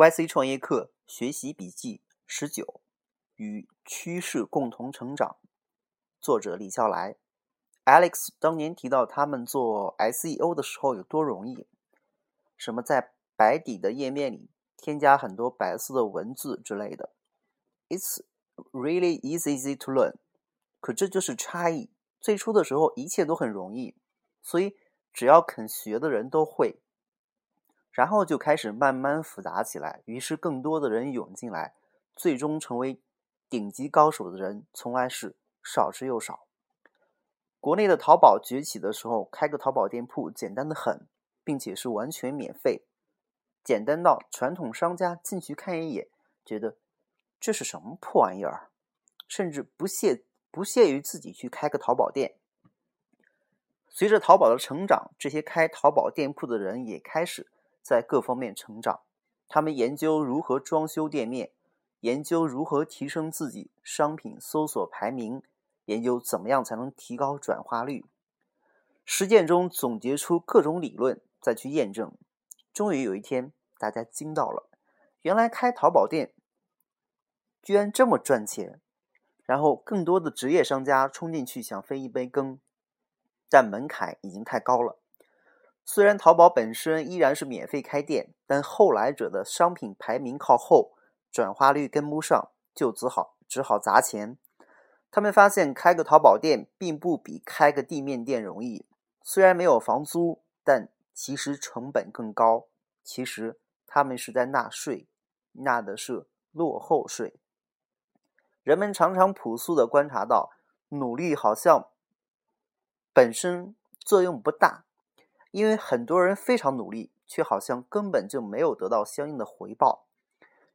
YC 创业课学习笔记十九：与趋势共同成长。作者李笑来。Alex 当年提到他们做 SEO 的时候有多容易，什么在白底的页面里添加很多白色的文字之类的。It's really easy to learn。可这就是差异。最初的时候一切都很容易，所以只要肯学的人都会。然后就开始慢慢复杂起来，于是更多的人涌进来，最终成为顶级高手的人从来是少之又少。国内的淘宝崛起的时候，开个淘宝店铺简单的很，并且是完全免费，简单到传统商家进去看一眼，觉得这是什么破玩意儿，甚至不屑不屑于自己去开个淘宝店。随着淘宝的成长，这些开淘宝店铺的人也开始。在各方面成长，他们研究如何装修店面，研究如何提升自己商品搜索排名，研究怎么样才能提高转化率。实践中总结出各种理论，再去验证。终于有一天，大家惊到了，原来开淘宝店居然这么赚钱。然后，更多的职业商家冲进去想分一杯羹，但门槛已经太高了。虽然淘宝本身依然是免费开店，但后来者的商品排名靠后，转化率跟不上，就只好只好砸钱。他们发现开个淘宝店并不比开个地面店容易，虽然没有房租，但其实成本更高。其实他们是在纳税，纳的是落后税。人们常常朴素的观察到，努力好像本身作用不大。因为很多人非常努力，却好像根本就没有得到相应的回报，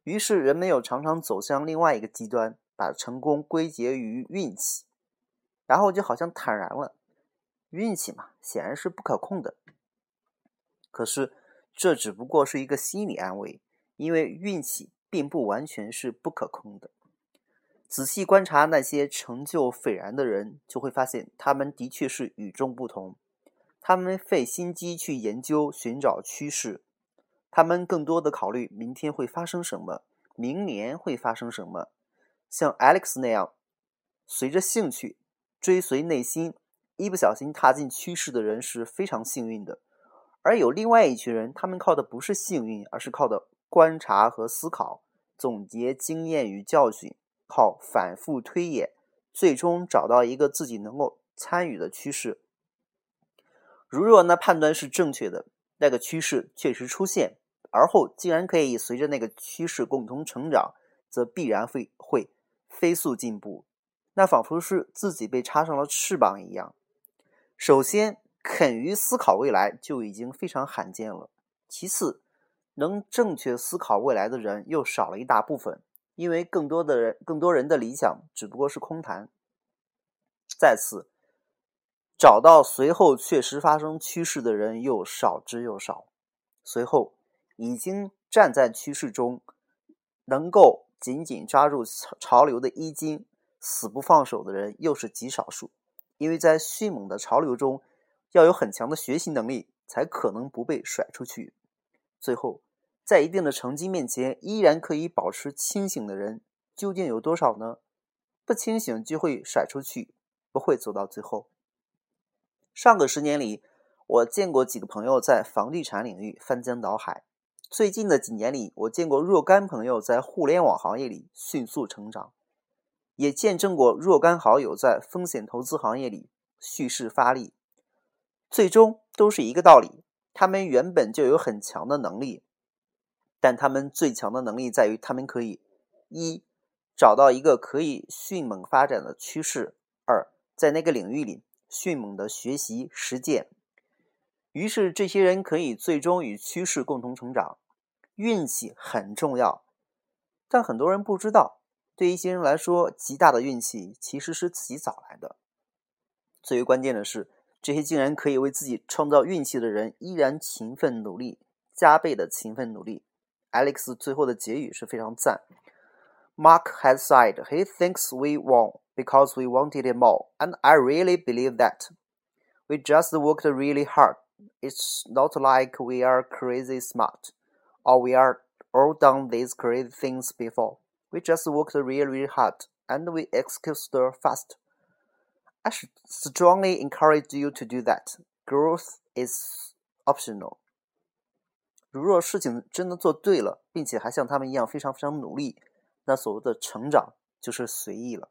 于是人们又常常走向另外一个极端，把成功归结于运气，然后就好像坦然了，运气嘛，显然是不可控的。可是这只不过是一个心理安慰，因为运气并不完全是不可控的。仔细观察那些成就斐然的人，就会发现他们的确是与众不同。他们费心机去研究、寻找趋势，他们更多的考虑明天会发生什么，明年会发生什么。像 Alex 那样，随着兴趣追随内心，一不小心踏进趋势的人是非常幸运的。而有另外一群人，他们靠的不是幸运，而是靠的观察和思考，总结经验与教训，靠反复推演，最终找到一个自己能够参与的趋势。如若那判断是正确的，那个趋势确实出现，而后竟然可以随着那个趋势共同成长，则必然会会飞速进步。那仿佛是自己被插上了翅膀一样。首先，肯于思考未来就已经非常罕见了；其次，能正确思考未来的人又少了一大部分，因为更多的人、更多人的理想只不过是空谈。再次。找到随后确实发生趋势的人又少之又少，随后已经站在趋势中，能够紧紧抓住潮潮流的衣襟，死不放手的人又是极少数。因为在迅猛的潮流中，要有很强的学习能力，才可能不被甩出去。最后，在一定的成绩面前，依然可以保持清醒的人，究竟有多少呢？不清醒就会甩出去，不会走到最后。上个十年里，我见过几个朋友在房地产领域翻江倒海；最近的几年里，我见过若干朋友在互联网行业里迅速成长，也见证过若干好友在风险投资行业里蓄势发力。最终都是一个道理：他们原本就有很强的能力，但他们最强的能力在于他们可以一找到一个可以迅猛发展的趋势；二在那个领域里。迅猛的学习实践，于是这些人可以最终与趋势共同成长。运气很重要，但很多人不知道，对一些人来说，极大的运气其实是自己找来的。最为关键的是，这些竟然可以为自己创造运气的人，依然勤奋努力，加倍的勤奋努力。Alex 最后的结语是非常赞。Mark has said he thinks we won because we wanted it more, and I really believe that. We just worked really hard. It's not like we are crazy smart, or we are all done these crazy things before. We just worked really, really hard and we executed fast. I should strongly encourage you to do that. Growth is optional. 如若事情真的做对了，并且还像他们一样非常非常努力，那所谓的成长就是随意了。